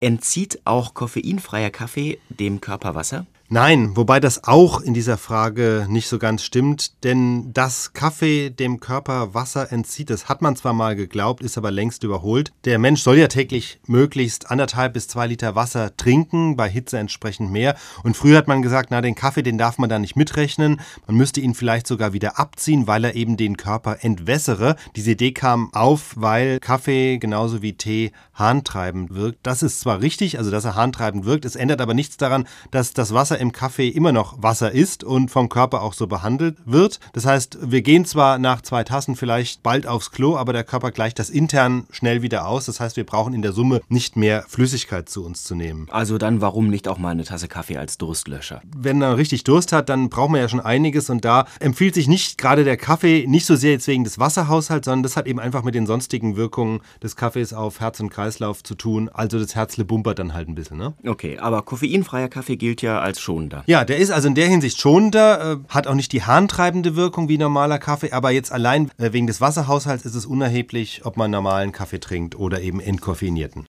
Entzieht auch koffeinfreier Kaffee dem Körper Wasser? Nein, wobei das auch in dieser Frage nicht so ganz stimmt, denn dass Kaffee dem Körper Wasser entzieht, das hat man zwar mal geglaubt, ist aber längst überholt. Der Mensch soll ja täglich möglichst anderthalb bis zwei Liter Wasser trinken, bei Hitze entsprechend mehr. Und früher hat man gesagt, na, den Kaffee, den darf man da nicht mitrechnen. Man müsste ihn vielleicht sogar wieder abziehen, weil er eben den Körper entwässere. Diese Idee kam auf, weil Kaffee genauso wie Tee harntreibend wirkt. Das ist zwar richtig, also dass er harntreibend wirkt, es ändert aber nichts daran, dass das Wasser im Kaffee immer noch Wasser ist und vom Körper auch so behandelt wird. Das heißt, wir gehen zwar nach zwei Tassen vielleicht bald aufs Klo, aber der Körper gleicht das intern schnell wieder aus. Das heißt, wir brauchen in der Summe nicht mehr Flüssigkeit zu uns zu nehmen. Also dann warum nicht auch mal eine Tasse Kaffee als Durstlöscher? Wenn man richtig Durst hat, dann braucht man ja schon einiges und da empfiehlt sich nicht gerade der Kaffee, nicht so sehr jetzt wegen des Wasserhaushalts, sondern das hat eben einfach mit den sonstigen Wirkungen des Kaffees auf Herz und Kreislauf zu tun. Also das Herzle bumpert dann halt ein bisschen. Ne? Okay, aber koffeinfreier Kaffee gilt ja als schonender. Ja, der ist also in der Hinsicht schonender, äh, hat auch nicht die harntreibende Wirkung wie normaler Kaffee, aber jetzt allein äh, wegen des Wasserhaushalts ist es unerheblich, ob man normalen Kaffee trinkt oder eben entkoffeinierten.